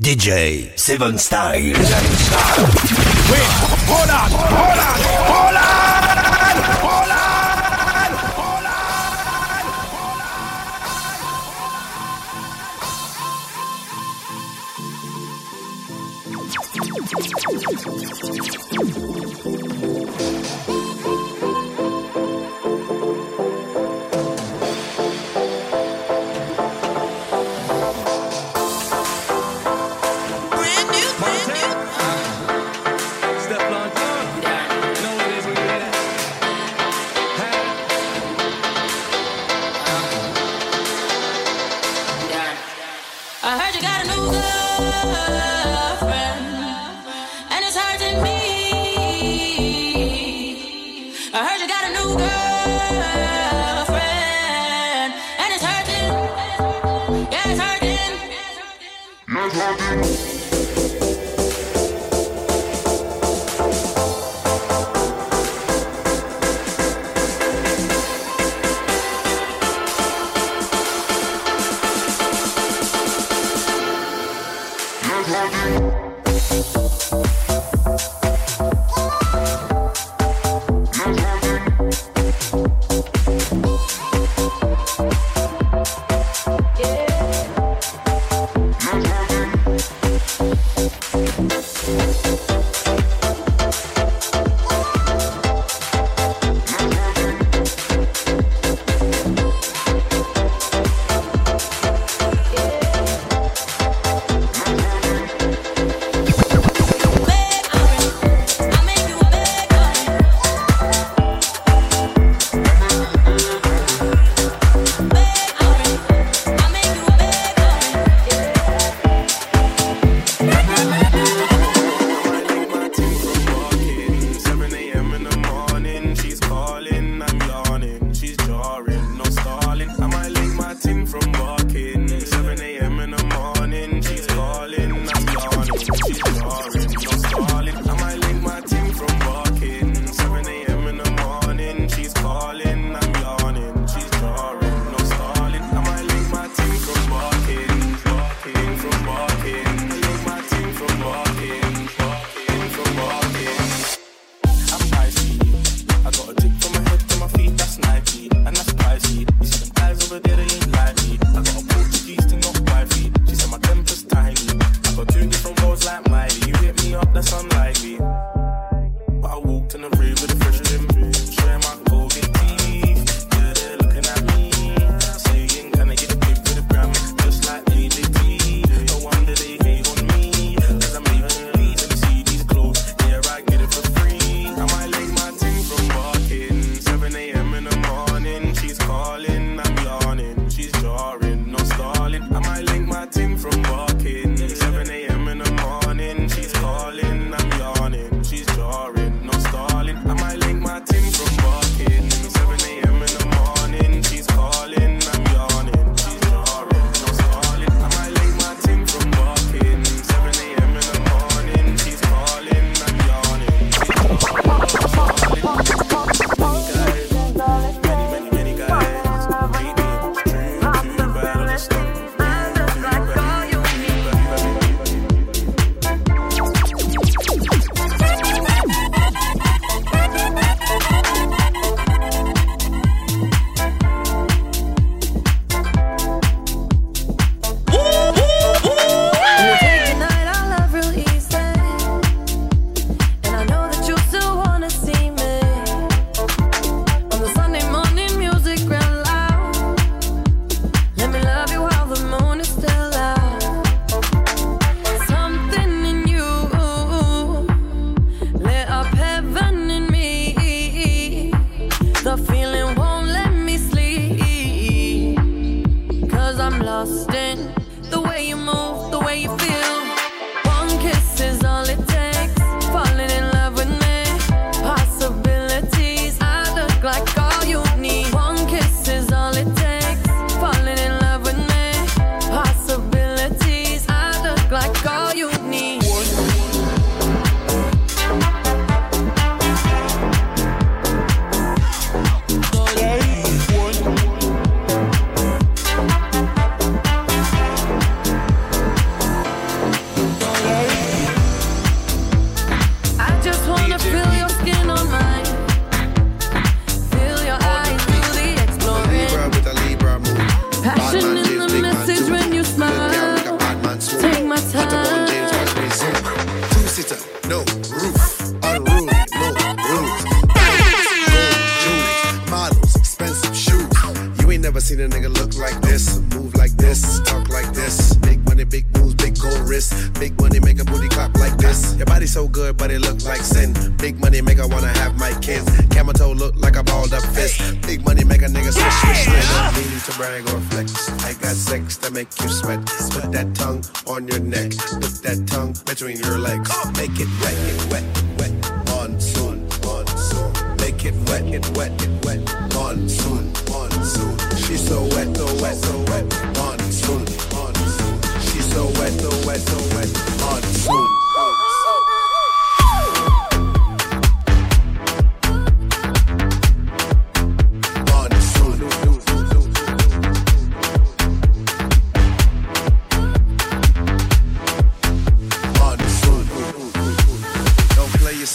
DJ Seven Style. Wait, hold on, hold on, hold on,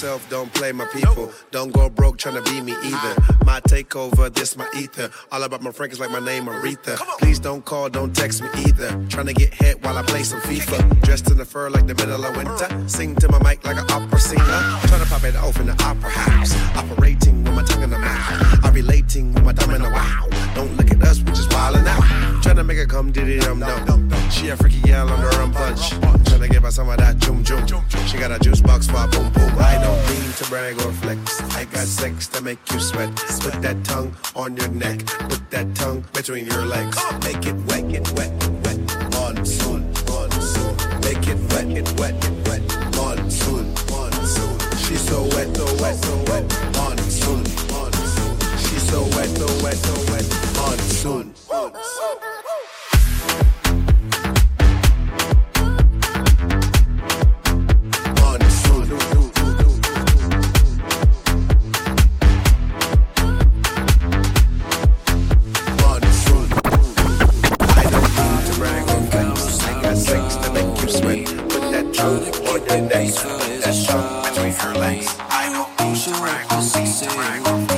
don't play my people. Don't go broke trying to be me either. My takeover, this my ether. All about my Frank is like my name Aretha. Please don't call, don't text me either. Trying to get hit while I play some FIFA. Dressed in the fur like the middle of winter. Sing to my mic like an opera singer. Trying to pop it off in the opera house. Operating with my tongue in the mouth. I'm relating with my thumb in the wow. Don't look at us, we just wildin' out. Trying to make her come diddy dum dum. She a freaky gal on her own punch. Trying to give her some of that jum jum. She got a juice box for a boom boom. I don't mean to brag or flex. I got sex to make you sweat. Put that tongue on your neck. Put that tongue between your legs. Make it wet, get wet, wet. Monsoon, monsoon. Make it wet, get wet, get wet. Monsoon, monsoon. She's so wet, so wet, so wet. Monsoon, monsoon. She's so wet, so wet, so wet. Monsoon, monsoon. Seven Style. Hold up. Whoa, whoa, whoa,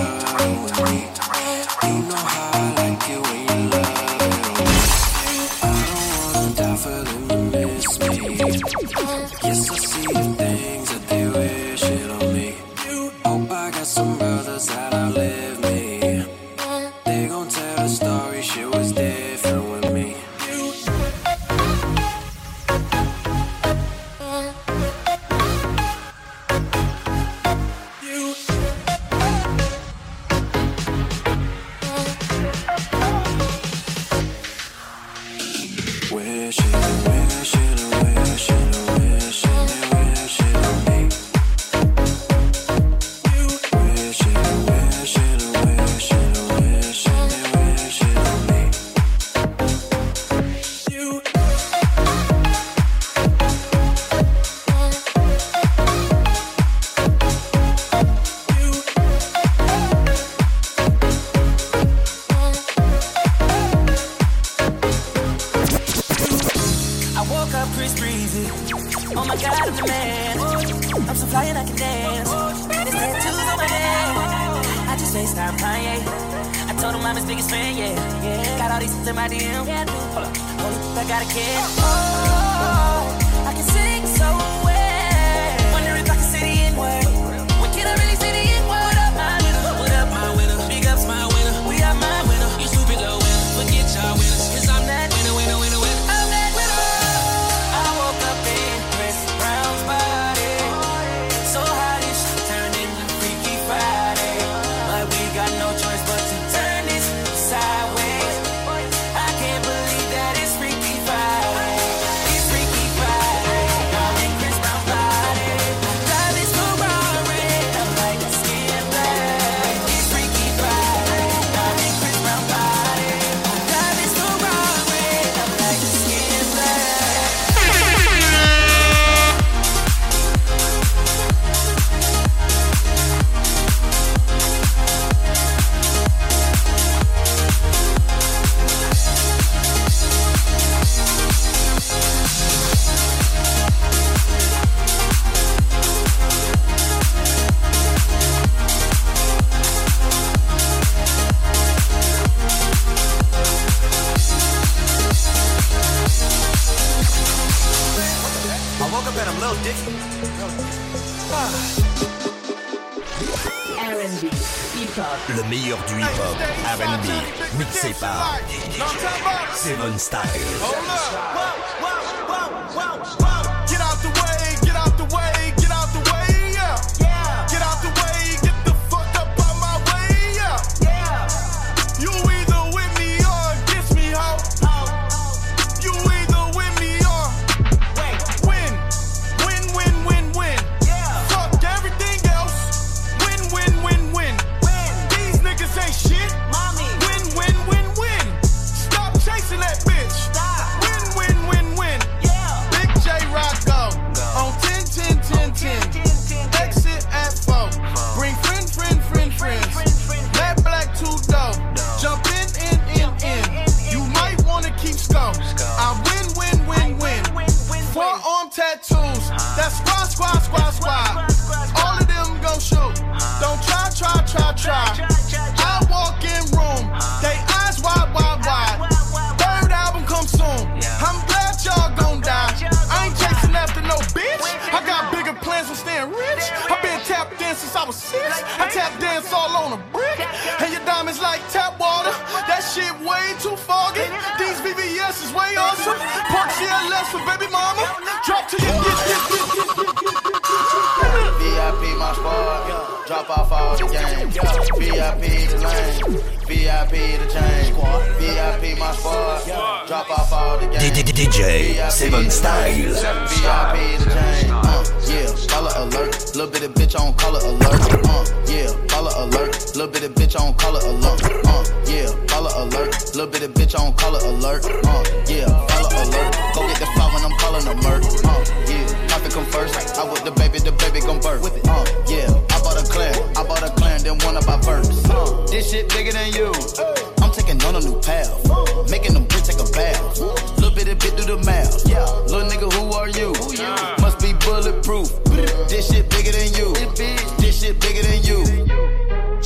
whoa.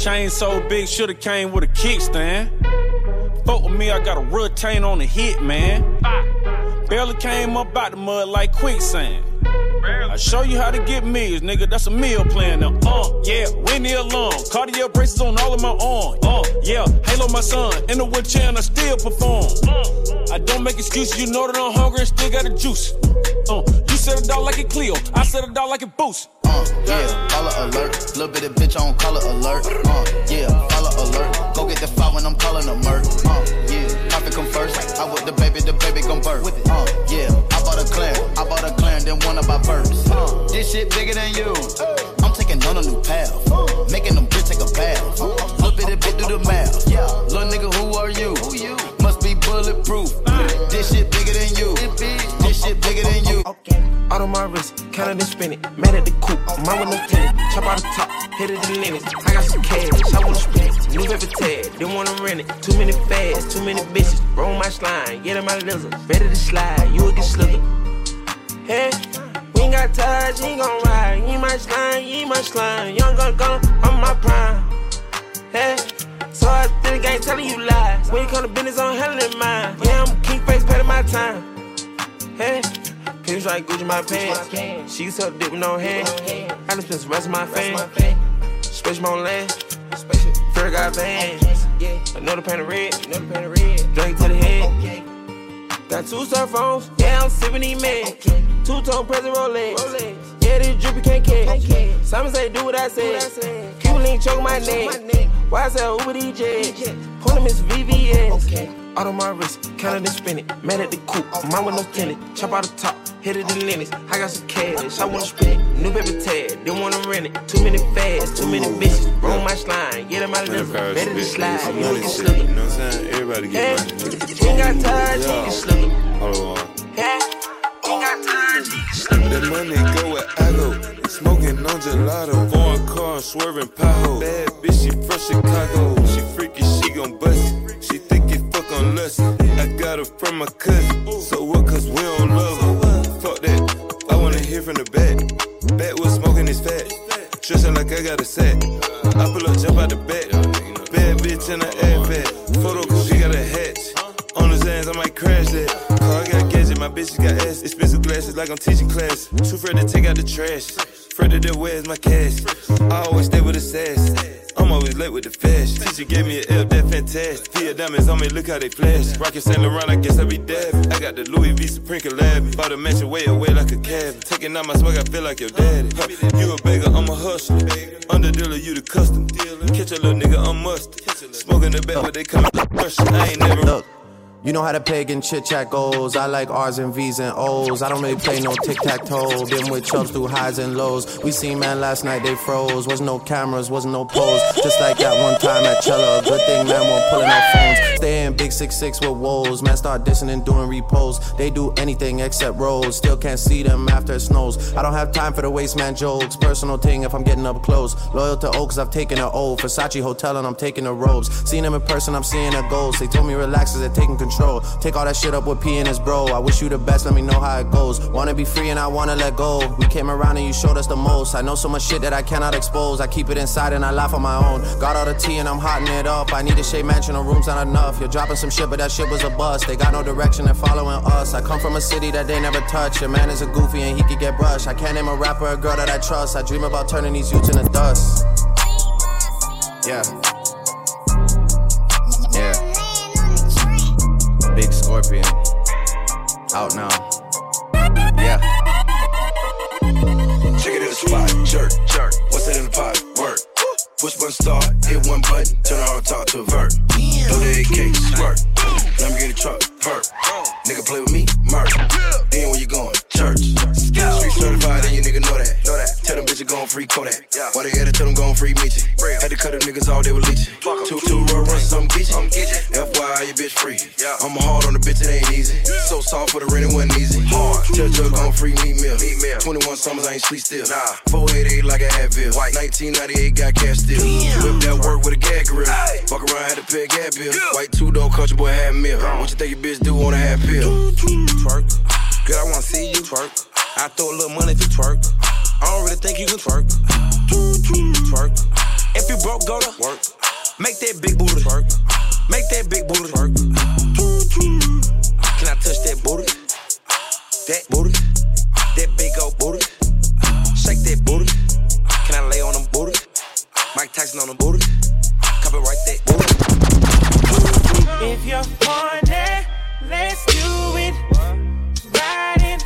Chain so big, shoulda came with a kickstand. Fuck with me, I got a retain on the hit, man. Barely came up out the mud like quicksand. I show you how to get meals, nigga. That's a meal plan now. Uh, yeah, Winnie alone. Cardio braces on all of my arms. Uh, yeah, Halo my son. In the wheelchair and I still perform. I don't make excuses, you know that I'm hungry and still got the juice. Uh, you said it out like a Clio, I said it out like a boost. Uh, yeah, color alert. Little bit of bitch on color alert. Uh, yeah, color alert. Go get the file when I'm calling a murk. Uh, yeah, profit come first. I with the baby, the baby gon' birth. Uh, yeah, I bought a clan. I bought a clan, then one of my birds. Uh, this shit bigger than you. I'm taking on a new path. Making them bitch take a bath. Little bit of bit do the math. Little nigga, who are you? Bulletproof. This shit bigger than you. This shit bigger than you. Out on my wrist, counting and spin it. Mad at the coupe, mine with no tenant. Chop out the top, hit it in limits. I got some cash, I wanna spend it. New paper tag, didn't wanna rent it. Too many fads, too many bitches. Roll my slime, get in my lizard. Better to slide, you will get slicker. Hey, we ain't got touch, he gon' ride. You my slime, you my slime. Young gun gun, I'm my prime. Hey, so I think I ain't telling you lies. When you come to business, I'm handling mine. Yeah, I'm king face, paying my time. Hey. Pins like Gucci my pants. She used to dip with no hands. I just spent the rest of my fame. Special on land. Fair got vans. Another pan of red. Drink to the head. Got two cell phones. Yeah, I'm sipping these meds. Two tone present Rolex. Yeah, this drippy can't catch. Simon say do what I said. Cuban link choke my neck. Why I say oh, Uber DJ? Pull him his VVS. Out on my wrist, counting and spin it. Mad at the coupe, mine with no tenant. Chop out the top, hit it in limits. I got some cash, I wanna spend it. New paper tag, didn't wanna rent it. Too many fads, too many bitches. Roll my slime, get in my liver. Ready to slide, you can slip You know what I'm saying? Everybody get money. Ain't got time, you can slip money go where I go. Smoking on gelato. Foreign car, swerving pothole. Bad bitch, she from Chicago. She freaky, she gon' bust it. She think it fuck on lust. I got her from my cousin. So what, cause we don't love her. Fuck that. I wanna hear from the back. Back was smoking his fat. Dressing like I got a set. I pull up, jump out the back. Bad bitch in the airbag. Like I'm teaching class. Too afraid to take out the trash. Afraid of where's my cash. I always stay with the sass. I'm always late with the fast. Teacher gave me an L, that fantastic. Tia diamonds on me, look how they flash. Rockin' Saint Laurent, I guess I be dabbing. I got the Louis V Supreme collab. Bought a mansion way away like a cab. Taking out my swag, I feel like your daddy. Huh, You a beggar, I'm a hustler. Under dealer, you the custom. Dealer. Catch a little nigga, I'm mustard. Smoking the back, but they come crush. I ain't never. You know how the pagan chit chat goes. I like R's and V's and O's. I don't really play no tic tac toe. Been with chubs through highs and lows. We seen man last night, they froze. Wasn't no cameras, wasn't no pose. Just like that one time at Chella. Good thing man won't pulling out phones. Stay in big six six with woes. Man start dissing and doing repos. They do anything except rolls. Still can't see them after it snows. I don't have time for the waste man jokes. Personal thing if I'm getting up close. Loyal to Oaks, I've taken an O. Versace Hotel and I'm taking the robes. Seen them in person, I'm seeing a ghost. They told me relax as they're taking control. Control. Take all that shit up with P and his bro. I wish you the best, let me know how it goes. Wanna be free and I wanna let go. We came around and you showed us the most. I know so much shit that I cannot expose. I keep it inside and I laugh on my own. Got all the tea and I'm hotting it up. I need a shade mansion, the room's not enough. You're dropping some shit, but that shit was a bust. They got no direction, they're following us. I come from a city that they never touch. Your man is a goofy and he could get brushed. I can't name a rapper, a girl that I trust. I dream about turning these youths into dust. Yeah. Yeah. Big Scorpion. Out now. Yeah. Check it in the spot, jerk, jerk. What's in the pot? Work. Push one star, hit one button, turn on talk to vert. Throw the AK, squirt. Let me get a truck, perk. Nigga play with me, murk. Then where you going? Church. Street certified, and you nigga know that. Gon' free Kodak. Why they had to tell them gon' free Meechie. Had to cut them niggas all they were leeching. Two, two roll runs, I'm geeching. FYI, your bitch free. Yeah. I'm hard on the bitch, it ain't easy. So soft for the rent, it wasn't easy. Hard. Tell Jug gon' free meat meal. 21 summers, I ain't sleep still. Nah. 488 like a Advil. 1998 got cash still. Whip that work with a gag grill. Fuck around, had to pay a gag bill. White two door country boy had meal. What you think your bitch do on a half pill? Twerk. Girl, I wanna see you twerk. I throw a little money if you twerk. I don't really think you can twerk. Twerk. If you broke, go to work. Make that big booty twerk. Make that big booty twerk. Can I touch that booty? That booty. That big old booty. Shake that booty. Can I lay on them booty? Mike Tyson on them booty. Copyright that booty. If you're horny, let's do it. Ride it,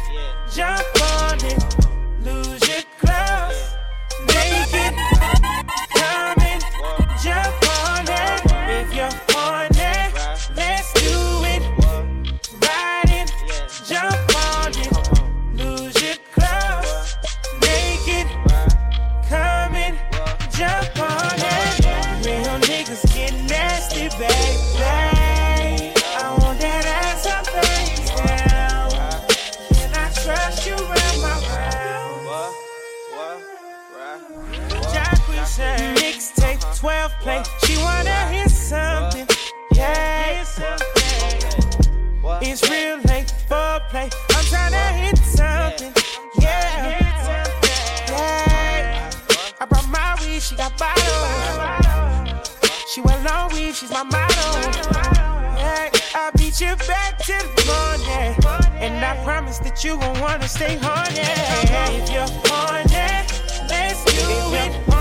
play. She wanna hear something. Yeah. It's real late for play. I'm tryna hit something. Yeah. Yeah. I brought my weed, she got bottles. She went long weed, she's my model. Yeah, I'll beat you back to the morning. And I promise that you gon' wanna stay horny. If you're horny, let's do it.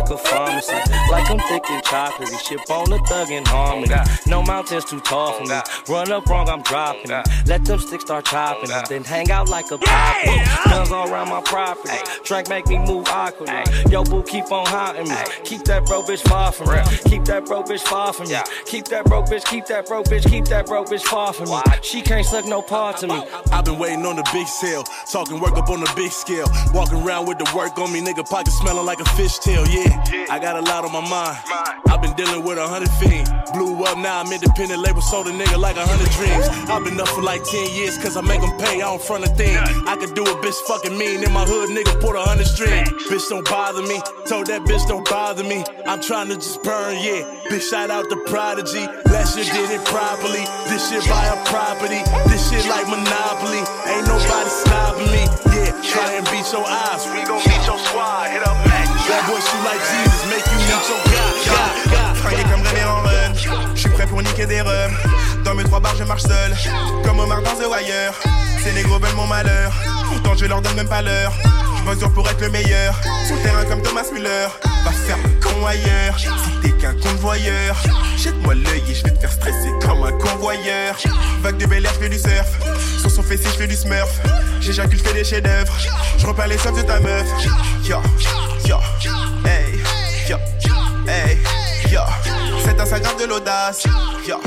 Like a pharmacy, like I'm thick and chocolatey. Ship on the thug in harmony. No mountains too tall for me. Run up wrong, I'm dropping it. Let them sticks start chopping it. Then hang out like a poppy. Guns all around my property. Drink make me move awkwardly. Yo, boo, keep on haunting me. Keep that bro bitch far from me. Keep that bro bitch far from me. Keep that bro bitch, keep that bro bitch, keep that bro bitch far from me. She can't suck no parts of me. I've been waiting on the big sale, talking work up on the big scale. Walking around with the work on me, nigga pocket smelling like a fishtail. Yeah, I got a lot on my mind. I've been dealing with a hundred fiends. Blew up now, I'm independent label, sold a nigga like a hundred dreams. I've been up for like 10 years, cause I make them pay, I don't front a thing. I could do a bitch fucking mean in my hood, nigga, put a hundred strings. Bitch don't bother me, told that bitch don't bother me. I'm trying to just burn, yeah. Bitch, shout out to Prodigy. Last year did it properly. This shit buy a property. This shit like Monopoly. Ain't nobody stopping me. Yeah, try and beat your eyes. We gon' beat your squad. Hit up. That boy shoot like Jesus. Make you meet your God. Fringué comme jamais en run. J'suis prêt pour niquer des rums. Dans mes trois bars, je marche seul. Comme Omar dans The Wire. Ces négros veulent mon malheur. Pourtant, je leur donne même pas l'heure. Dur pour être le meilleur. Sur le terrain comme Thomas Müller. Va faire le con ailleurs. Si t'es qu'un convoyeur. Jette-moi l'œil et je vais te faire stresser comme un convoyeur. Vague de bel air, je fais du surf. Sur son fessier, je fais du smurf. J'éjacule, je fais des chefs-d'œuvre. Je repars les soifs de ta meuf. Yo, yo, hey, yo, hey, yo. C'est Instagram de l'audace. Yo,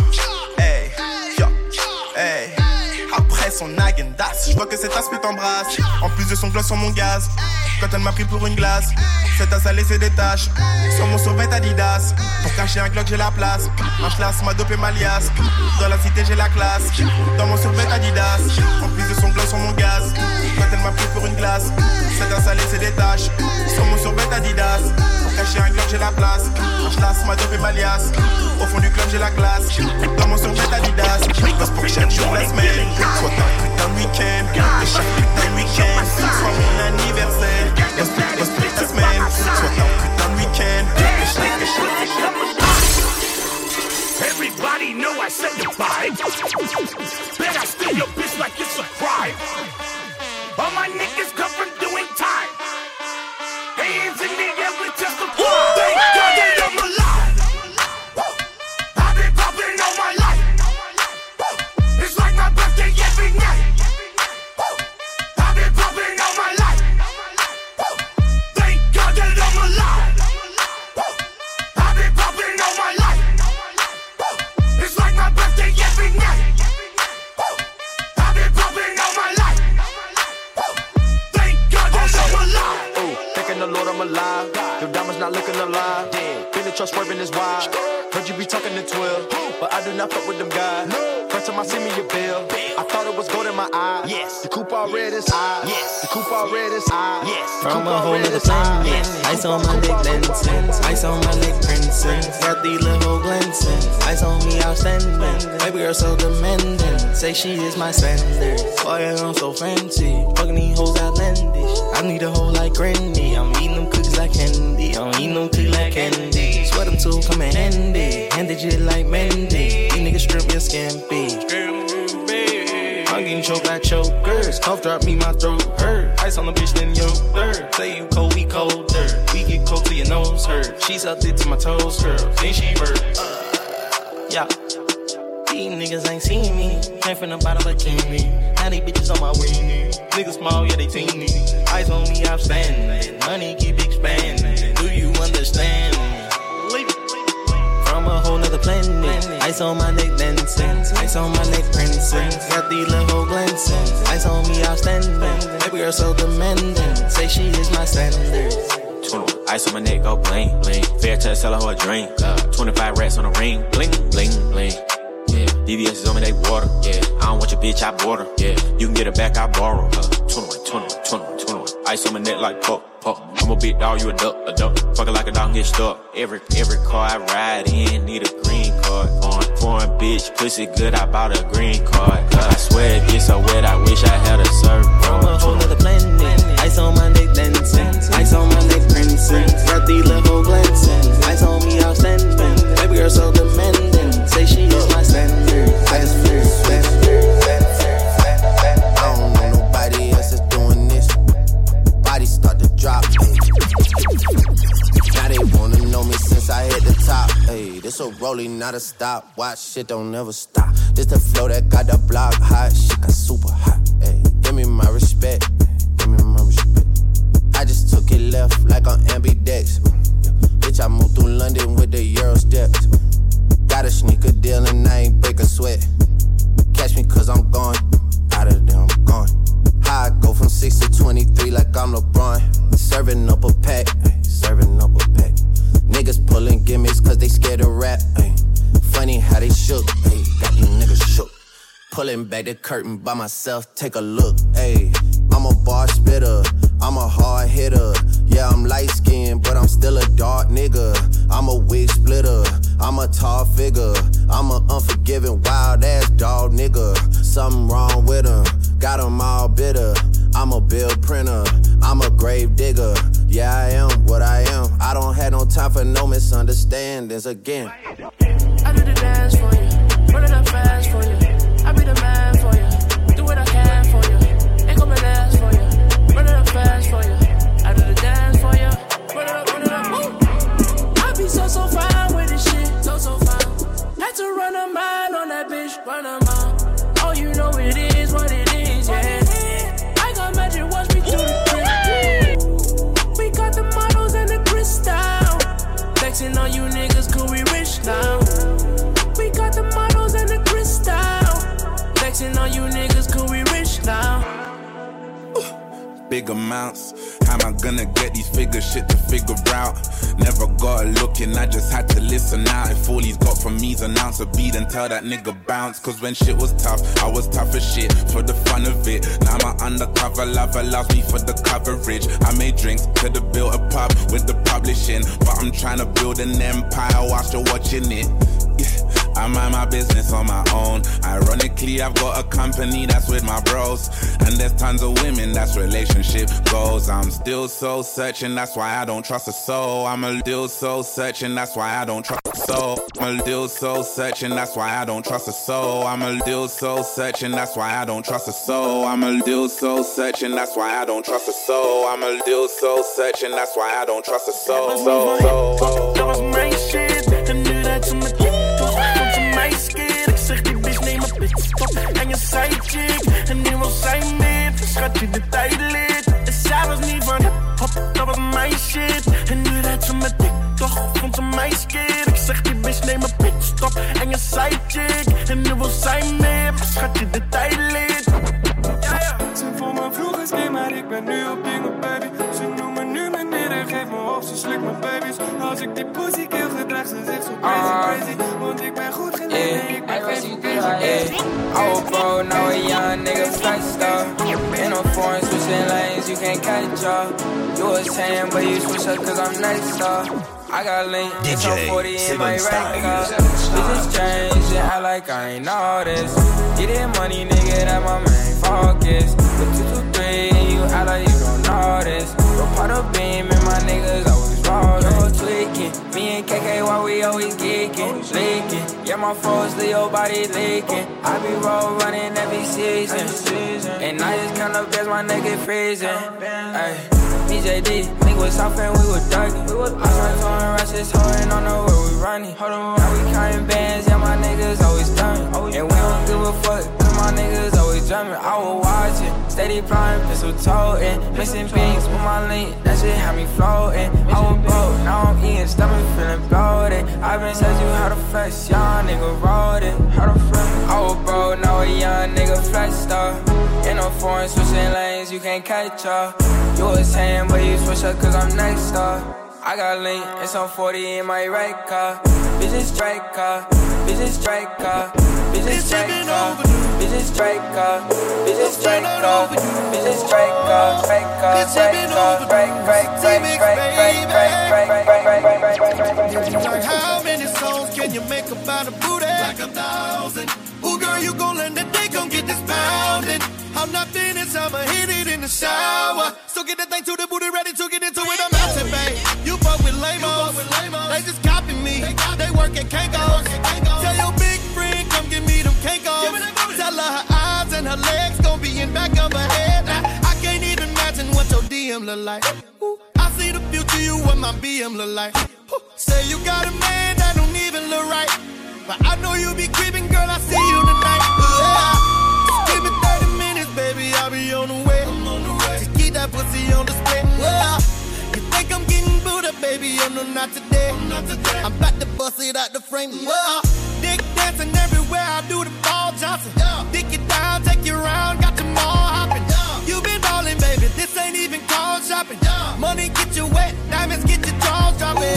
hey, yo, hey. Après son agendas, je vois que cet aspect t'embrasse. En plus de son gloss sur mon gaz. Quand elle m'a pris pour une glace, cette tasse a laissé des taches. Sur mon survêt Adidas. Pour cacher un Glock, j'ai la place. Un schlass m'a dopé ma liasse. Dans la cité, j'ai la classe. Dans mon survêt Adidas. En plus de son gloss sur mon gaz. Quand elle m'a pris pour une glace, cette tasse a laissé des taches. Sur mon survêt Adidas. Pour cacher un Glock, j'ai la place. Un schlass m'a dopé ma liasse. Au fond du club, j'ai la classe. Dans mon survêt Adidas. She is my standard. 21. Ice on my neck, go bling, bling. Fair touch, sell her a drink. Uh, 25 rats on the ring, bling, bling, bling. Yeah, VVS is on me, they water. Yeah, I don't want your bitch, I bought her. Yeah, you can get it back, I borrow her. 21, 21, 21, 21. Ice on my neck like pop, pop. I'm a big dog, you a duck, a duck. Fuck it like a dog, get stuck. Every, every car I ride in, need a green card. Foreign, foreign bitch, pussy good, I bought a green card. Uh, I swear it gets so wet, I wish I had a surfboard. From a whole nother planet. Ice on my neck dancing. Ice on my neck prancing. Got the level glancing. Ice on me outstanding. Baby girl so demanding. Say she is my standard. That's fair, that's fair, I don't know nobody else that's doing this. Body start to drop. Now they wanna know me since I hit the top. Hey, this a rolling, not a stop. Watch shit don't ever stop. This the flow that got the block hot. Shit got super hot. Ay. Give me my respect took it left like on ambidex. Bitch, I moved through London with the Euro steps. Got a sneaker deal and I ain't break a sweat. Catch me cause I'm gone. Out of there, I'm gone. I go from 6 to 23 like I'm LeBron. Serving up a pack, serving up a pack. Niggas pulling gimmicks cause they scared of rap. Ay. Funny how they shook, ay. got these niggas shook. Pulling back the curtain by myself, take a look. Ay. I'm a bar spitter, I'm a hard hitter. Yeah, I'm light skinned, but I'm still a dark nigga. I'm a wig splitter, I'm a tall figure. I'm a unforgiving, wild ass dog nigga. Something wrong with him, got him all bitter. I'm a bill printer, I'm a grave digger. Yeah, I am what I am. I don't have no time for no misunderstandings again. I do the dance for you, run it up fast for you. I be the man for you, big amounts. How am I gonna get these figures shit to figure out? Never got looking, I just had to listen out. If all he's got from me's an ounce of beat, then tell that nigga bounce. Cause when shit was tough, I was tough as shit for the fun of it. Now my undercover love allows me for the coverage. I made drinks, could've built a pub with the publishing. But I'm trying to build an empire whilst you're watching it. I mind my business on my own. Ironically, I've got a company that's with my bros. And there's tons of women that's relationship goals. I'm still so searching, that's why I don't trust a soul. I'm a still so searching, that's why I don't trust a soul. I'm a still so searching, that's why I don't trust a soul. I'm a still so searching, that's why I don't trust a soul. I'm a still so searching, that's why I don't trust a soul. I'm a still so searching, that's why I don't trust a soul. So, so, so. Dat was mijn shit. En nu rijdt ze met je side chick. En nu wil zij met. Schat je de tijd lid. En zij was niet van hip-hop. Dat was mijn shit. En nu rijdt ze met TikTok. Vond ze mij scared. Ik zeg die bitch neem een pitstop. En je side chick. En nu wil zij met. Schat je de tijd lid. Ze vond me vroeger skin, maar ik ben nu op dingen, baby. Op, ze slikt mijn baby's. Als ik die pussy kill, gedrag ze zich zo crazy, crazy. Want ik ben goed geleden, ik ben crazy, crazy. Old bro, now a young nigga flex star. In a foreign switching lanes, you can't catch up. You was saying, but you switch up cause I'm next up. I got link, it's on DJ 40 in my Seven rack Styles. up. Bitches change, and act like I ain't know this. Get it money, nigga, that my main focus. My foes, Leo body leaking. I be roll running every season. And I just up as my nigga freezing. Ay. BJD, nigga was south and we was ducking. I started throwing rushes, holding on the where we running. Now we counting bands, yeah, my niggas always done. And we don't give a fuck, my niggas always drumming. I was watching, steady flying, pistol toting. Missing beats with my link, that shit had me floating. I was broke, now I'm eating, stomach feeling bloated. i been said you how to flex, young nigga wrote it. How to flex? I was broke, now a young nigga flex star. In a foreign switching lanes, you can't catch up. You was saying, but you switch up cause I'm next up. I got link, it's on 40 in my right car. Bitches strike car, bitches strike car, bitches strike car, bitches strike car, bitches strike car, bitches strike car, strike car, strike car, break, break, break, break, break, break, break, break, break, break, break, break, Like how many songs can you make about a booty? Like a thousand. Ooh, girl, you gon' let that dick gon' get this pounding. I'm not finished, I'ma hit it in the shower. So get that thing to the booty, ready to get into it. I'm out to babe. You fuck with lamos. They just copy me. They work at Kinko's. and her legs gonna be in back of her head. I, I can't even imagine what your DM look like. Ooh, I see the future you what my BM look like. Ooh, say you got a man that don't even look right, but I know you be creeping, girl. I see you tonight. Yeah. Just give me 30 minutes, baby, I'll be on the way. I'm on the way. Just keep that pussy on display. Yeah. You think I'm getting booted, baby? Oh know not today. I'm, not today. I'm about to bust it out the frame. Yeah. Dick dancing everywhere, I do the ball Johnson. Shopping. Money get you wet, diamonds get your jaws dropping.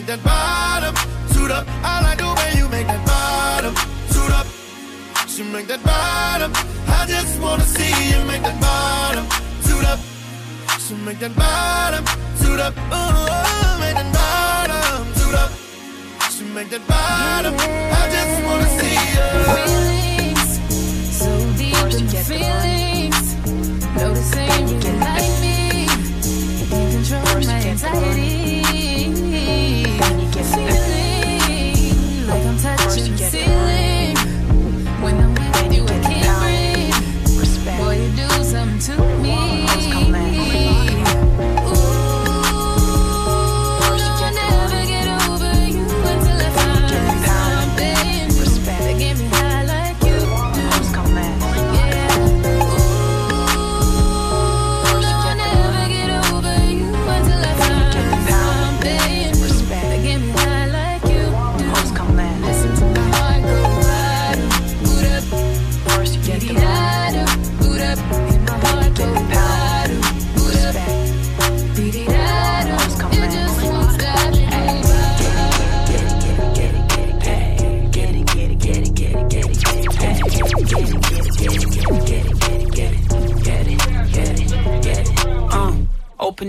Make that bottom suit up. I like the way you make that bottom suit up. She make that bottom. I just wanna see you make that bottom suit up. She make that bottom suit up. Ooh, make that bottom suit up. She make that bottom. I just wanna see you. Feelings so deep in feelings. Noticing you like me. You control my anxiety.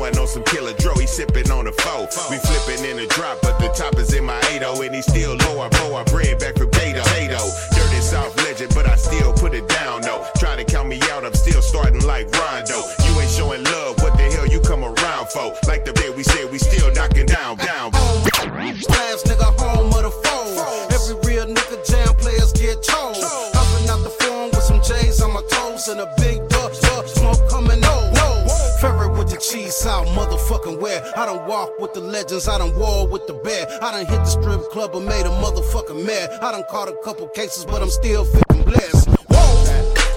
blowing on some killer dro, he sipping on the foe. We flipping in the drop, but the top is in my 80 and he still low. I blow our bread back from Gato. Dirty South legend, but I still put it down though. Try to count me out, I'm still starting like Rondo. You ain't showing love, what the hell you come around for? Like the where? I done walk with the legends, I done war with the bear. I done hit the strip club and made a motherfucker mad. I done caught a couple cases, but I'm still feeling blessed. Whoa!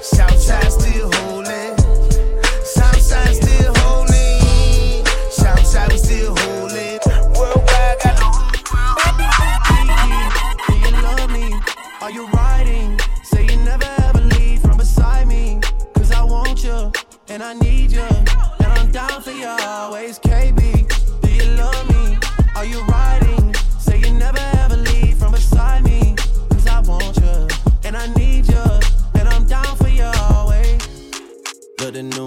Southside still holding. Southside still holding. Southside we still holding. Worldwide got the whole world. Do you love me? Are you riding? Say you never ever leave from beside me. Cause I want you and I need you. And I'm down for you always,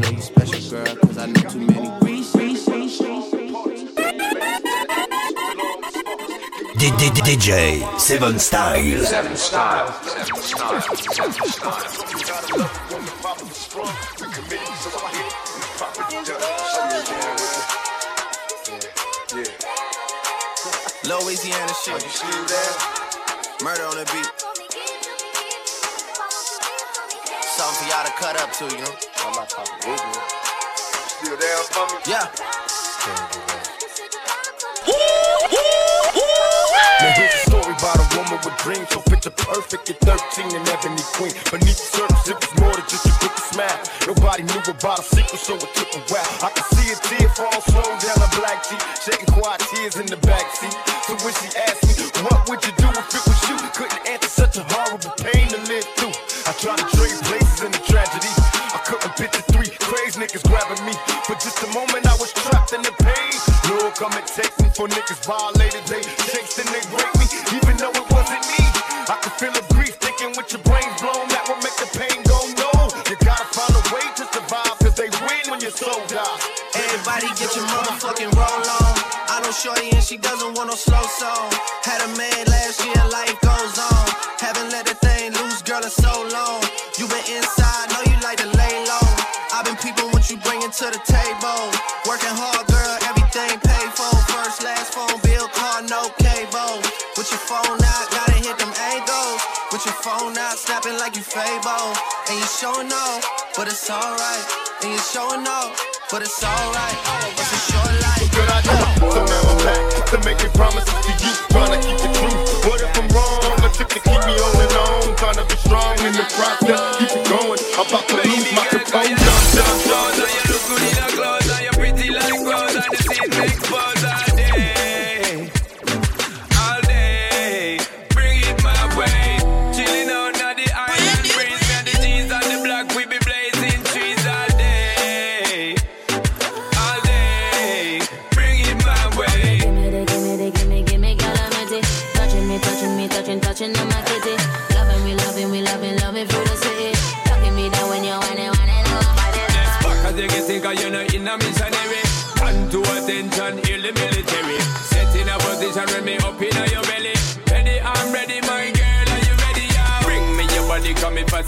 I know you special, girl, cause I know too many. DJ Seven Style. Seven Style. Seven Style. Seven Style. Louisiana shit. Murder on the beat. Something for y'all to cut up to, you know? Still down for me? Yeah. Now here's a story about a woman with dreams so picture perfect at 13 and ebony queen. Beneath the surface, it was more than just a quick smile. Nobody knew about a secret, so it took a while. I could see a tear fall slow down her black cheek, shedding quiet tears in the backseat. So when she asked me, what would you do if it was you? Couldn't answer such a horrible pain to live through. I tried to trade places in the tragedy. I couldn't picture three crazy niggas grabbing me. For just a moment, I was trapped in the pain. Lord, come and take me for niggas violated. They chased and they raped me, even though it wasn't me. I could feel the grief thinking with your brains blown. That would make the pain go no. You gotta find a way to survive, cause they win when your soul dies. Everybody get your motherfucking roll on. Shorty and she doesn't want no slow song. Had a man last year, life goes on. Haven't let the thing loose, girl, in so long. You been inside, know you like to lay low. I've been peeping what you bringing to the table. Working hard, girl, everything paid for. First, last phone bill, car, no cable. With your phone out, gotta hit them angles. With your phone out, snapping like you Fable. And you showing off, but it's alright. And you showing off, but it's alright. It's a short life. Good I know, so now I'm back to making promises to you. Trying to keep it true. What if I'm wrong? A trick to keep me on and on. Trying to be strong in the process. Keep it going. I'm about to lose my composure.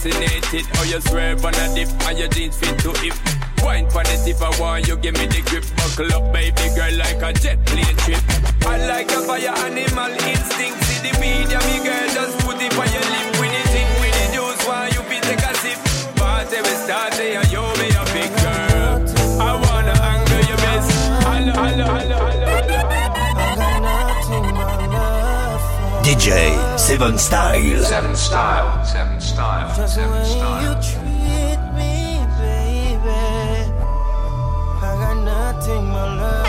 Fascinated. How you swerve on a dip, and your jeans fit to hip. Wine for the tip, I want you give me the grip. Buckle up, baby girl, like a jet plane trip. I like a fire animal instinct. See the media, me girl, just put it on your lip. With the thing, with the juice, why you be take a sip? Party we start, and you be a big girl. I wanna anger you, miss. Hello, hello, hello, hello. DJ Seven Style. Seven Style. Seven Style. Just the Seven way Style. you treat me, baby. I got nothing but love.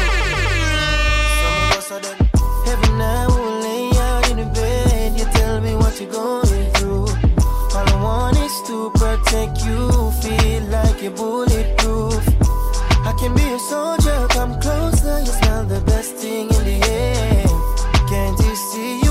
Some of us are done. Every night we'll lay out in the bed. You tell me what you're going through. All I want is to protect you. Feel like you're bulletproof. I can be a soldier. Come closer. You smell the best thing in the air. Can't you see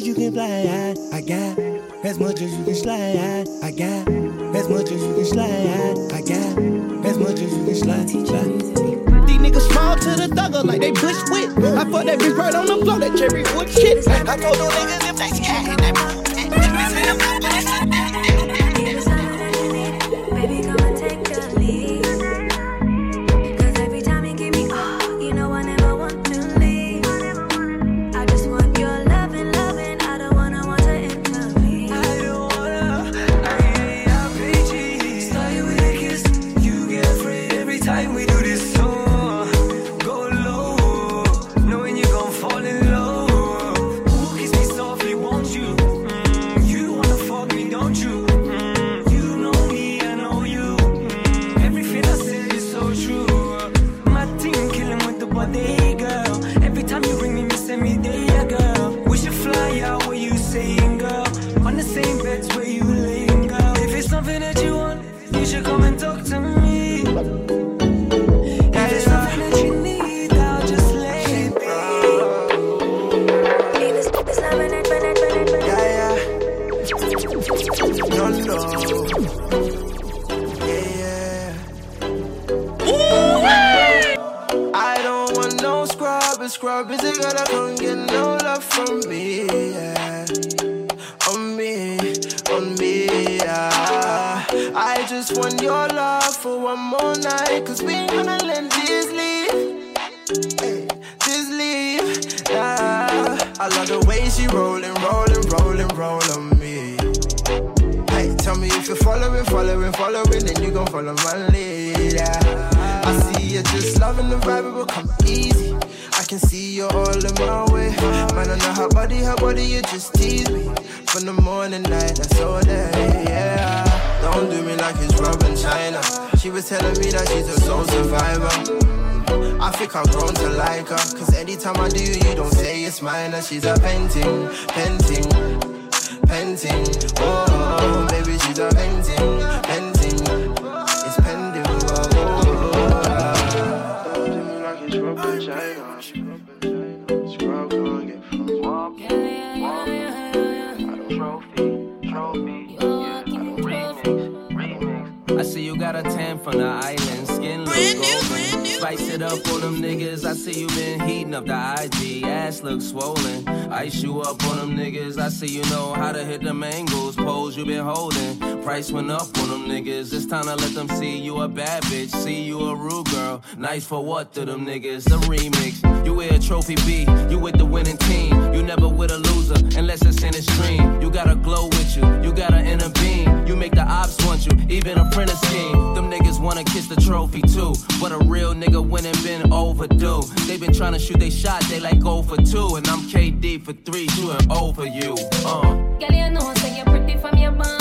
as you can fly, ah, I got as much as you can slide, ah, telling me that she's a soul survivor. I think I've grown to like her. Cause anytime I do, you don't say it's mine. And she's a painting, painting, painting. Oh, baby, she's a painting. price went up on them niggas. It's time to let them see you a bad bitch. See you a rude girl. Nice for what to them niggas? A remix. You wear a trophy B. You with the winning team. You never with a loser unless it's in a stream. You got to glow with you. You got to inner beam. You make the ops want you. Even a printer scheme. Them niggas wanna kiss the trophy too. But a real nigga winning been overdue. They been trying to shoot they shot. They like go for two. And I'm KD for three. Shooting over you. Uh. Girl, you know, you're pretty from your.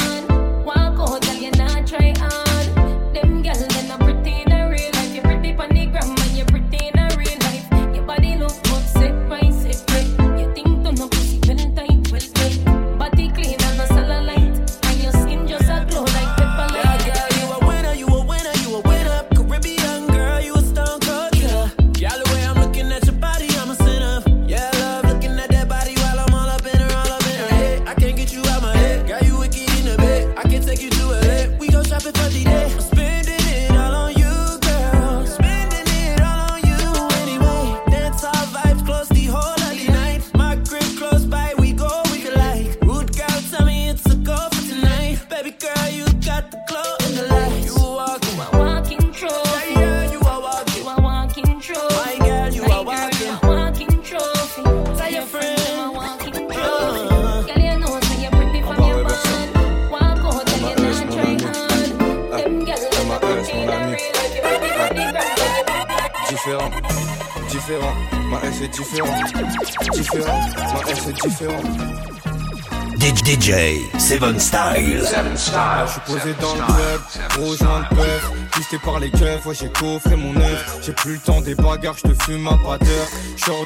Seven Style. Seven Style. Je suis posé dans le club, gros dans le. Pisté par les keufs, ouais, j'ai coffré mon œuf. J'ai plus le temps des bagarres, je te fume à pas d'heure.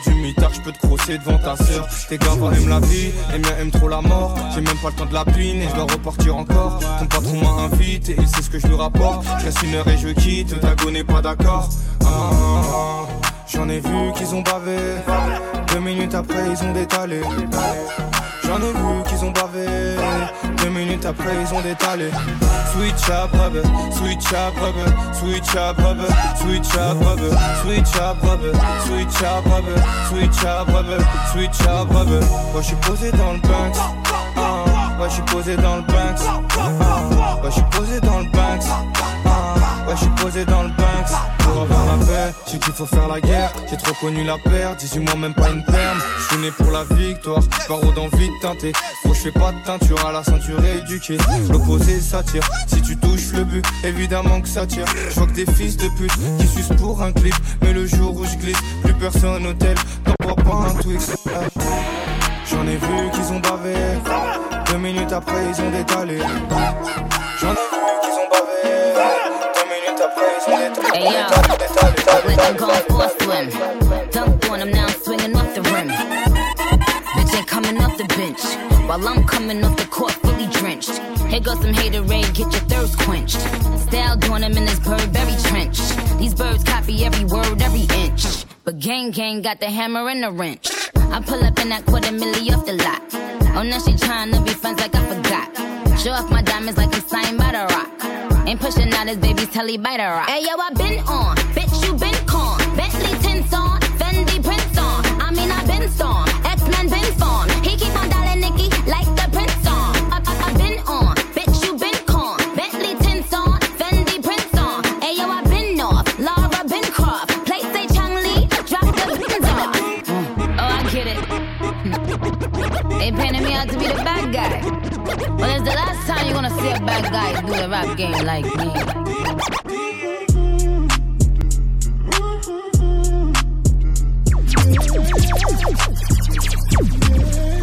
Du mitard, je peux te crosser devant ta sœur. Tes gars aiment la vie, les miens aiment trop la mort. J'ai même pas le temps de la pine et je dois repartir encore. Ton patron m'a invité et c'est ce que je lui rapporte. Je reste une heure et je quitte, Dago n'est pas d'accord. Ah, ah, ah, J'en ai vu qu'ils ont bavé. Deux minutes après, ils ont détalé. J'en ai vu qu'ils ont bavé. Deux minutes après, ils ont détalé. Switch up, rubber, switch up, rubber, switch up, rubber, switch up, rubber, switch up, rubber, switch up, rubber, switch up, rubber, switch up, rubber. Moi, je suis posé dans le Banks. Ah, ouais, je suis posé dans le Banks. Ah, ouais, je suis posé dans le Banks. Ouais, je suis posé dans le Banks. Pour avoir la paix, j'ai qu'il faut faire la guerre. J'ai trop connu la perte, 18 mois, même pas une perme. Je suis né pour la victoire, paro d'envie de teinter. Faut je fais pas de teinture à la ceinture éduquée. L'opposé s'attire, si tu touches le but, évidemment que ça tire. Je vois que des fils de pute qui sucent pour un clip. Mais le jour où je glisse, plus personne au tel. T'en pas un Twix. J'en ai vu qu'ils ont bavé. Deux minutes après, ils ont détalé. J'en ai Hey yo, let them go for swim. Dunk on him now, I'm swinging off the rim. Bitch ain't coming off the bench. While I'm coming off the court, fully drenched. Here goes some haterade, get your thirst quenched. Style doing him in this Burberry trench. These birds copy every word, every inch. But gang gang got the hammer and the wrench. I pull up in that quarter milli off the lot. Oh, now she tryna be friends like I forgot. Show off my diamonds like I'm signed by the rock. Ain't pushing out his baby's telly by the rock. Hey yo, I been on, bitch you been con. Bentley tints on, Fendi prints on. I mean I been storm, X-Men been formed. He keep on dialing Nicki like the prince on. I, I, I been on, bitch you been con. Bentley tints on, Fendi prints on. Hey yo, I been off, Laura been Croft. Play say Chung Lee, drop the pins off. Oh, I get it. They painted me out to be the bad guy. Well, it's the last time you're gonna see a bad guy do the rap game like me.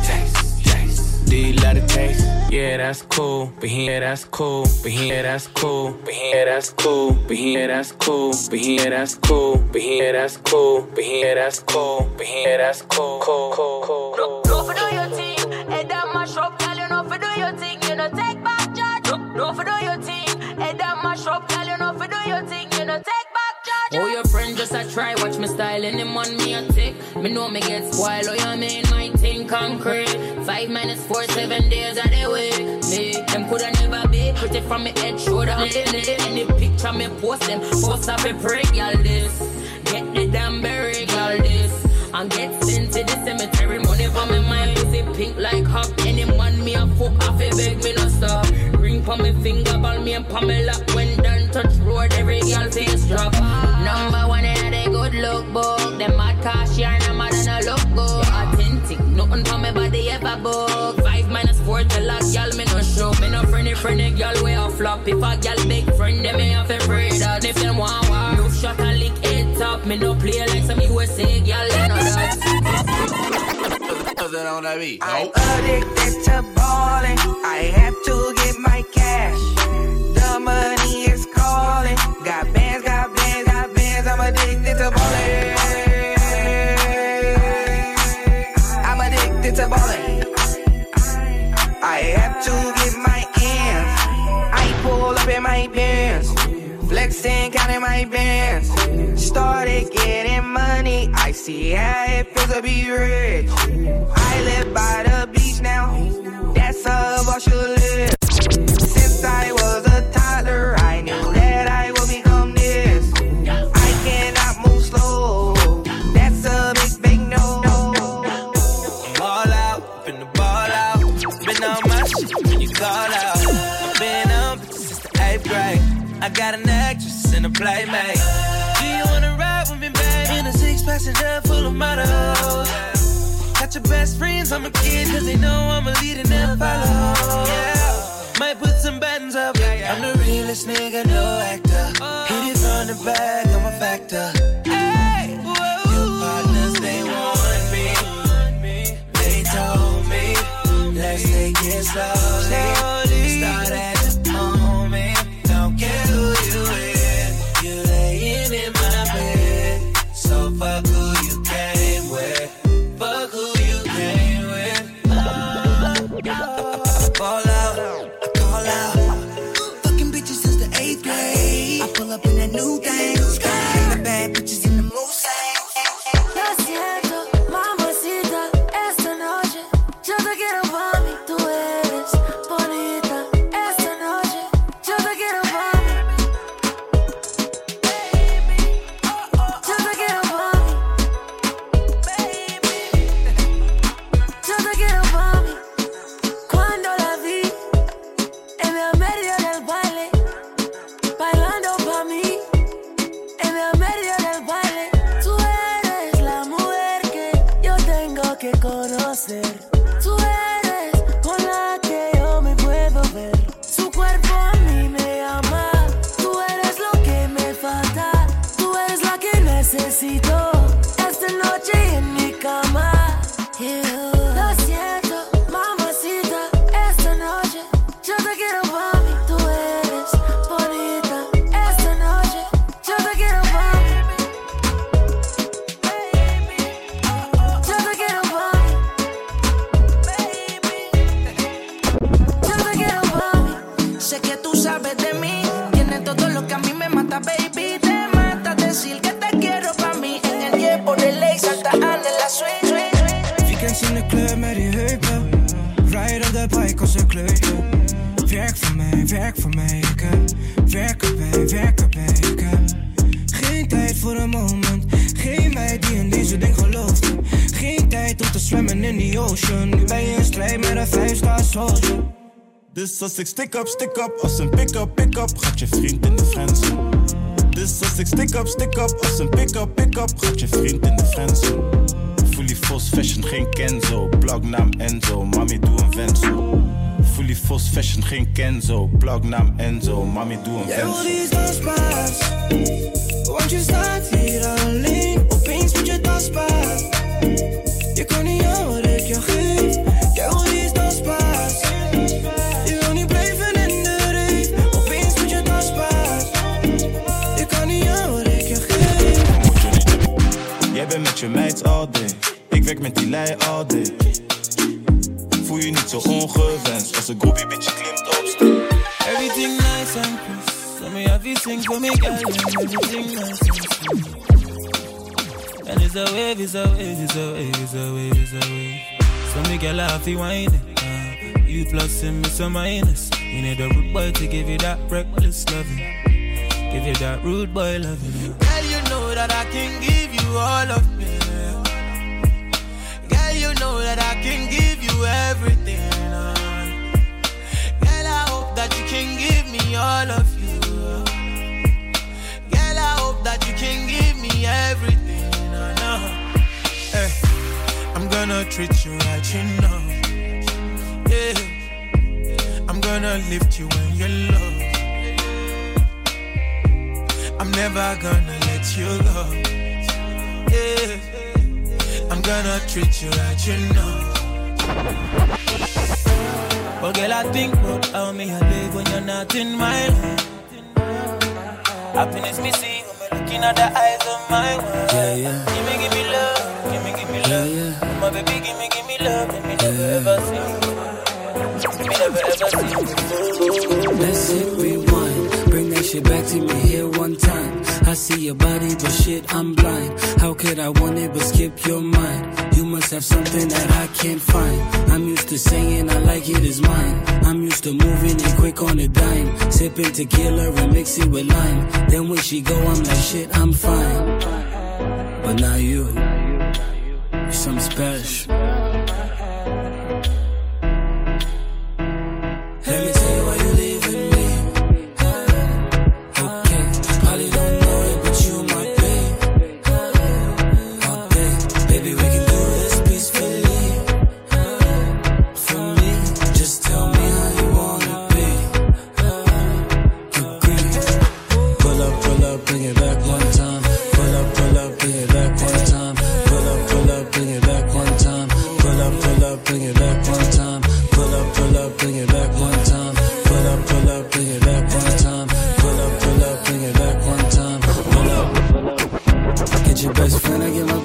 Do you love taste? Yeah, that's cool. But here, yeah, that's cool. But here, yeah, that's cool. But here, yeah, that's cool. But here, that's cool. But here, that's cool. But here, that's cool. But here, that's cool. But here, that's cool. Cool, cool, cool. No, no for do your thing. Head down my shop, girl. You no for do your thing. You know take back charge. No, no for do your thing. Head down my shop, girl. You no for do your thing. You know take back charge just a try, watch me style and him on me a tick. Me know me get spoiled, oh, you mean my thing concrete. Five minutes, four, seven days of the week. Me, them coulda never be pretty from me head, shoulder, and. Any picture me post them, post up a pray, y'all this. Get the damn berry, y'all this. And get sent to the cemetery, money for me mind, pussy pink like hop. Any man me a fuck off, he beg me no stop. Ring for me finger, ball me and Pamela. When done touch road, every girl face drop. Number one in good look book. Them mad cash yarn, I'm mad and I look good. Authentic, nothing for me body ever book. Five minus four till a girl me no show. Me no friendly friendly girl way off flop. If a girl big friend, them me have to pray that. If them want war, no shot and lick it top. Me no play like some USA girl, you know that. on that beat. I'm addicted to balling. I have to get my als ik stick up, stick up, als een pick-up, pick-up, gaat je vriend in de friendzone. Dus als ik stick up, stick up, als een pick-up, pick-up, gaat je vriend in de friendzone. Fully Fos Fashion, geen Kenzo, blognaam Enzo, mami doe een Venzo. Fully Fos Fashion, geen Kenzo, blognaam Enzo, mami doe een Jij wil Venzo. iets tastbaars. Want je staat hier alleen. All day, ik werk met die lei all day. Voel je niet zo ongewenst, als een groepie bitch klimt op steen. Everything nice and crisp. So me everything for me, girl. Everything nice and sweet. And it's a wave, it's a wave, it's a wave, it's a wave, it's a wave. So me girl, I feel whining. Uh, you plus and me some minus. You need a rude boy to give you that reckless loving. Give you that rude boy loving. Girl, you know that I can give you all of me. Can give you everything. uh. Girl, I hope that you can give me all of you. Girl, I hope that you can give me everything. I know. Hey, I'm gonna treat you right, you know. Yeah, I'm gonna lift you when you're low. I'm never gonna let you go. Yeah, I'm gonna treat you right, you know. But girl, I think about how me I live when you're not in my life. Happiness me see when me looking at the eyes of my wife. Yeah, yeah. Give me, give me love, give me, give me love. Yeah, My baby, give me, give me love, let me never ever see. Me never ever see. Let's hit rewind. Bring that shit back to me here one time. I see your body, but shit, I'm blind. How could I want it but skip your mind? You must have something that I can't find. I'm used to saying I like it is mine. I'm used to moving it quick on a dime. Sipping tequila and mix it with lime. Then when she go, I'm like shit, I'm fine. But now you, you're something special.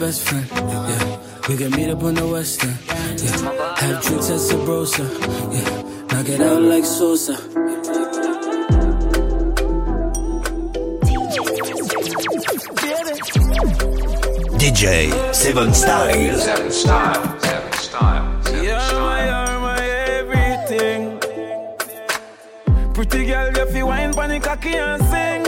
Yeah, we can meet up on the western. Yeah, have drinks at Sabrosa. Yeah, knock it out like Sosa. DJ Seven Style. Seven Style. Seven Style. You're my, you're my everything. Pretty girl, you feel wine pon the cocky and sing.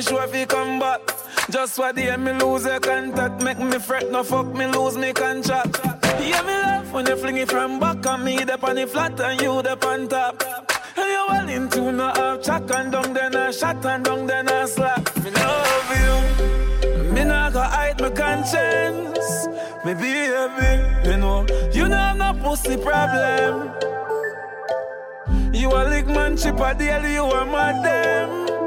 Me sure if you come back. Just what the me lose your contact, make me fret, no fuck me lose me contract. Yeah, me love when you fling it from back and me the on the flat and you the on top. And you well into no half chat and down then I shot and down then I slap. Me love you, me not go hide my conscience. Me baby, you know you know have no pussy problem. You a lick man chip a daily, you a madam.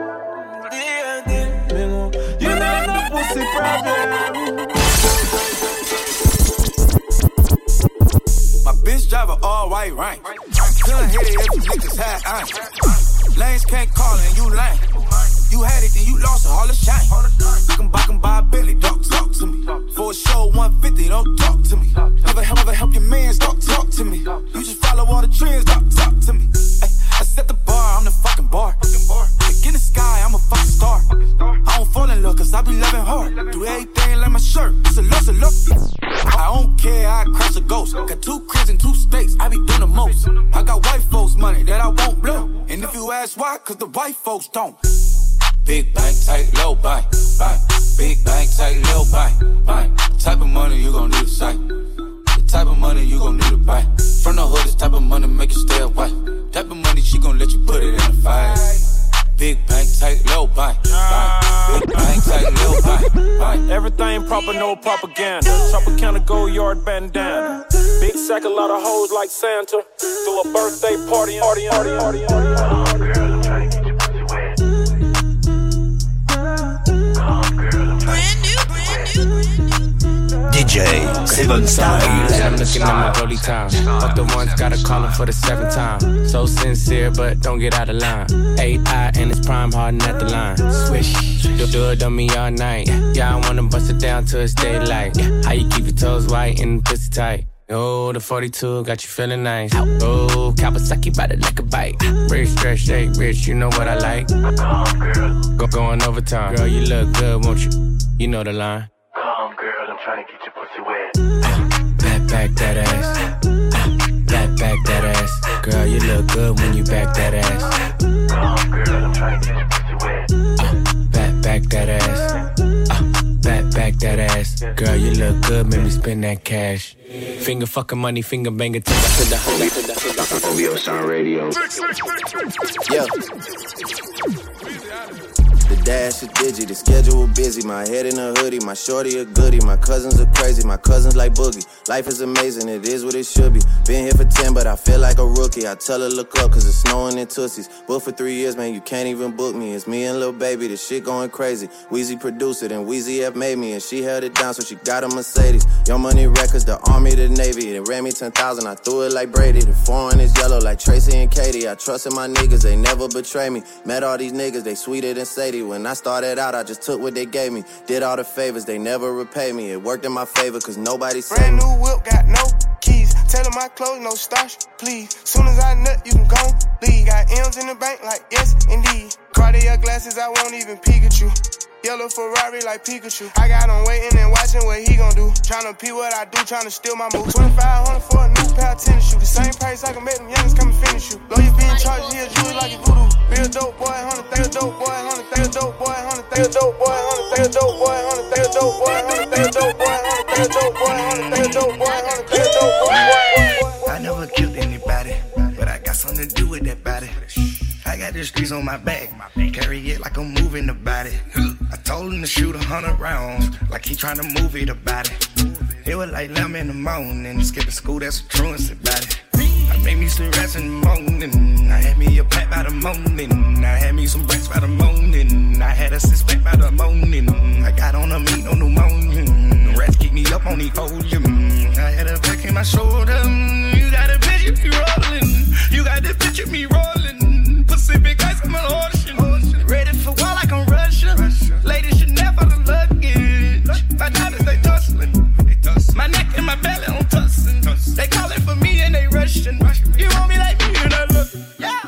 Pussy problem. My bitch drive a all white rank. Couldn't hit it if you niggas had iron. Lanes can't call and you lame. You had it, then you lost it, all the shine. You can buy, can buy a Billy, talk, talk to me. For a show 150, don't talk to me. Never never help your mans, talk, talk to me. You just follow all the trends, talk, talk to me. Ay, I set the bar, I'm the fucking bar. Sky, I'm a fucking star. I don't fall in love, cause I be loving hard. Do everything like my shirt, it's a it's a look. I don't care, I crush a ghost. Got two cribs and two states, I be doing the most. I got white folks' money that I won't blow. And if you ask why, cause the white folks don't. Big bank, tight, low buy, buy. Big bank, tight, low buy, buy. Type of money you gon' need a sight. The type of money you gon' need to tight, low. Big bank, tight, low. Everything proper, no propaganda. Tropicana go yard bandana. Big sack, a lot of hoes like Santa. Do a birthday party, party, party, party, party. DJ Seven Style. I'm looking at my rolly time. Fuck the ones, gotta call him for the seventh time. So sincere, but don't get out of line. AI and it's prime harden at the line. Swish, do, do it on me all night. Yeah, I wanna bust it down till it's daylight. How you keep your toes white and the pussy tight? Oh, the 42 got you feeling nice. Oh, Kawasaki bite it like a bite. Rich, stretch, shake, rich, you know what I like. Go going overtime. Girl, you look good, won't you? You know the line. Come, girl, I'm trying to get your pussy wet. Back, back that ass. Back, back that ass. Girl, you look good when you back that ass. Come, girl, I'm trying to get your pussy wet. Back, back that ass. Uh, back, back that ass. Girl, you look good, make me spend that cash. Finger fucking money, finger banger to the to the to the to the. OVO Sound Radio. Yeah. Dash is digi, the schedule busy. My head in a hoodie, my shorty a goodie. My cousins are crazy, my cousins like boogie. Life is amazing, it is what it should be. Been here for 10, but I feel like a rookie. I tell her look up, cause it's snowing in Tussies. Booked for three years, man, you can't even book me. It's me and Lil Baby, the shit going crazy. Weezy produced it, and Weezy F made me, and she held it down, so she got a Mercedes. Your Money Records, the Army, the Navy. They ran me 10,000, I threw it like Brady. The foreign is yellow like Tracy and Katie. I trust in my niggas, they never betray me. Met all these niggas, they sweeter than Sadie. When I started out, I just took what they gave me. Did all the favors, they never repay me. It worked in my favor, cause nobody Brand me. new whip, got no keys. Tailor my clothes, no starch, please. Soon as I nut, you can go leave. Got M's in the bank, like yes, indeed. Cartier glasses, I won't even peek at you. Yellow Ferrari like Pikachu. I got him waiting and watching what he gon' do. Tryna pee what I do, tryna steal my move. 2500 for a new pair of tennis shoes. The same price I can make them youngins come and finish you. Lawyer being charged here, jewelry like a voodoo. Real dope boy, hundred, they a dope boy, hundred, they a dope boy, hundred, they a dope boy, hundred, they a dope boy, hundred, they a dope boy, hundred, they a dope boy, hundred, they a dope boy, hundred, they a dope boy, hundred, they a dope boy. I never killed anybody, but I got something to do with that body. I got the streets on my back, carry it like I'm moving the body. I told him to shoot a hundred rounds, like he trying to move it about it. It was like 11 in the morning, skipping school, that's a truancy about it. I made me some rats in the morning. I had me a pack by the morning. I had me some bricks by the morning. I had a six pack by the morning. I got on a meat, on the The rats keep me up on the folium. I had a back in my shoulder. You got a picture me rolling. You got the picture me rolling. I'm. Ready for war like I'm. Ladies should never the. My diamonds, they tussling. My neck and my belly on tussin'. They calling for me and they rushing. You want me like me and I look. Yeah.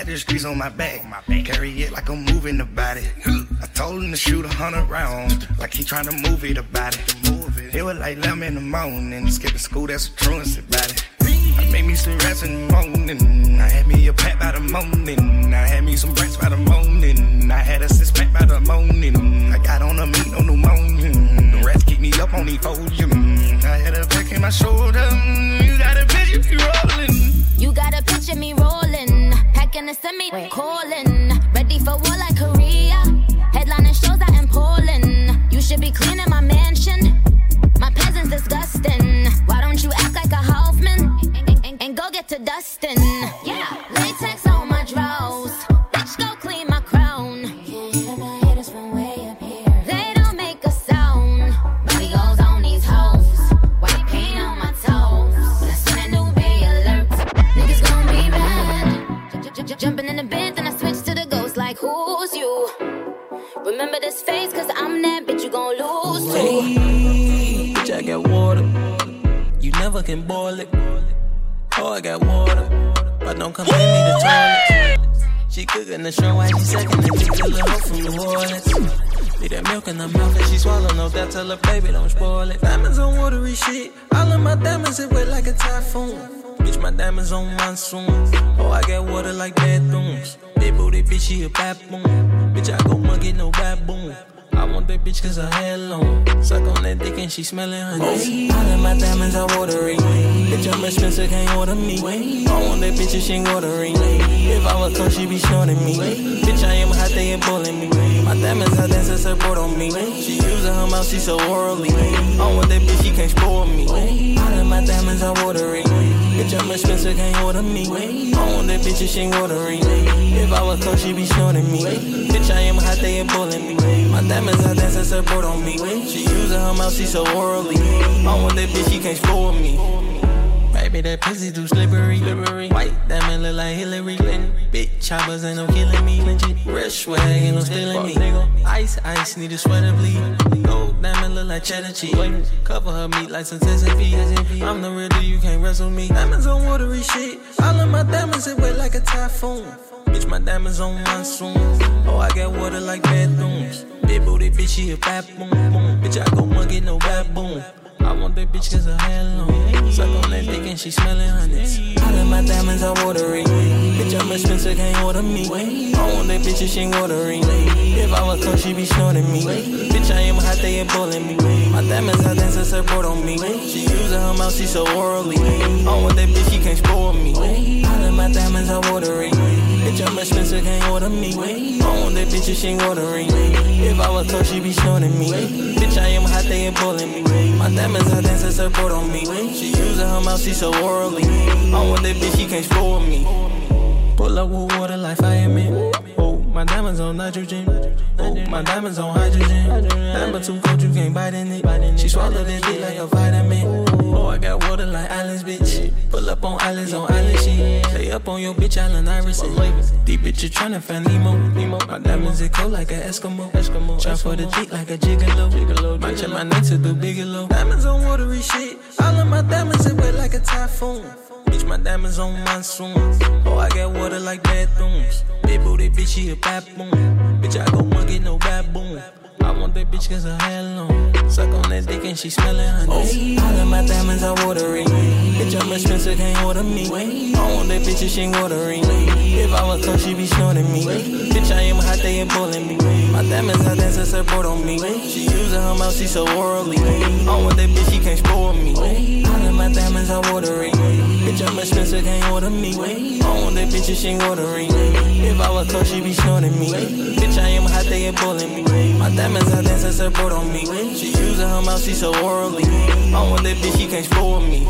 Got the streets on my back, carry it like I'm moving the body. I told him to shoot a hundred rounds, like he trying to move it about it. It was like 11 in the morning, skipping school, that's a truancy about it. I made me some rats in the morning. I had me a pack by the morning. I had me some brats by the morning. I had a six pack by the morning. I got on a meat, no pneumonia. The rats keep me up on the podium. I had a back in my shoulder. A semi, calling, want she watering. If I was cold, she be shorting me. Bitch, I am hot, they ain't bullying me. My diamonds are dancing support on me. She using her mouth, she so worldly. I want that bitch, she can't spoil me. All of my diamonds are watery. Bitch, I'm expensive, can't order me. I want that bitch she ain't watering. If I was cold, she be shorting me. Bitch, I am hot, they ain't bullying me. My diamonds are dancing support on me. She using her mouth, she so worldly. I want that bitch, she can't spoil me. Baby, that pussy too slippery. slippery. White look like Hillary Clinton. Big choppers ain't no killing me. Red swag ain't no stealing me. Ice, ice, need a sweater bleed. Gold diamond look like cheddar cheese. Cover her meat like some Chesapeake. I'm the real deal, you can't wrestle me. Diamonds on watery shit. All of my diamonds it wet like a typhoon. Bitch, my diamonds on monsoon. Oh, I got water like bathrooms. Big booty bitch, she a baboon. Bitch, I go monkey, no baboon. I want that bitch cause her hair long. Suck on that dick and she smelling honey. All of my diamonds are watery. Bitch, I'm expensive, can't order me. I want that bitch if she ain't watering. If I was cold, she be snorting me. Bitch, I am hot, they ain't bullying me. My diamonds are dancing support on me. She using her mouth, she so worldly. I want that bitch, she can't spoil me. All of my diamonds are watery. Bitch, I'm expensive, can't order me. I want that bitch if she ain't watering. If I was cold, she be snorting me. Bitch, I am hot, they ain't bullying me. My diamonds are dancing support on me. She using her mouth, she so worldly. I want that bitch, she can't spoil me. Pull up with water like fireman. Oh, my diamonds on nitrogen. Oh, my diamonds on hydrogen. Diamond too cold, you can't bite in it. She swallowed that dick like a vitamin. I got water like islands, bitch. Pull up on islands on island shit. Stay up on your bitch island iris. Deep bitch, you tryna find Nemo. Nemo. My diamonds it cold like an Eskimo. Eskimo. Try for the dick like a gigolo. gigolo. Check my name to do Bigelow. Diamonds on watery shit. All of my diamonds it wet like a typhoon. Bitch, my diamonds on monsoon. Oh, I got water like bathrooms. Big booty bitch, she a baboon. Bitch, I go monkey, no baboon. I want that bitch cause her hair long. Suck on that dick and she smelling honey. Oh. All of my diamonds are watery. Bitch, I'm expensive, can't order me. I want that bitch if she ain't watering. If I was cold, she be snorting me. Bitch, I am hot, they ain't bullying me. My diamonds, I dance, that's her on me. She using her mouth, she so orally. On with that bitch, she can't spoil me. All of my diamonds, I water it. Bitch, I'm expensive, can't order me. On with that bitch, she ain't ordering. If I was close, she be snorting me. Bitch, I am hot, they ain't bullying me. My diamonds, I dance, that's her board on me. She using her mouth, she so orally. On with that bitch, she can't spoil me.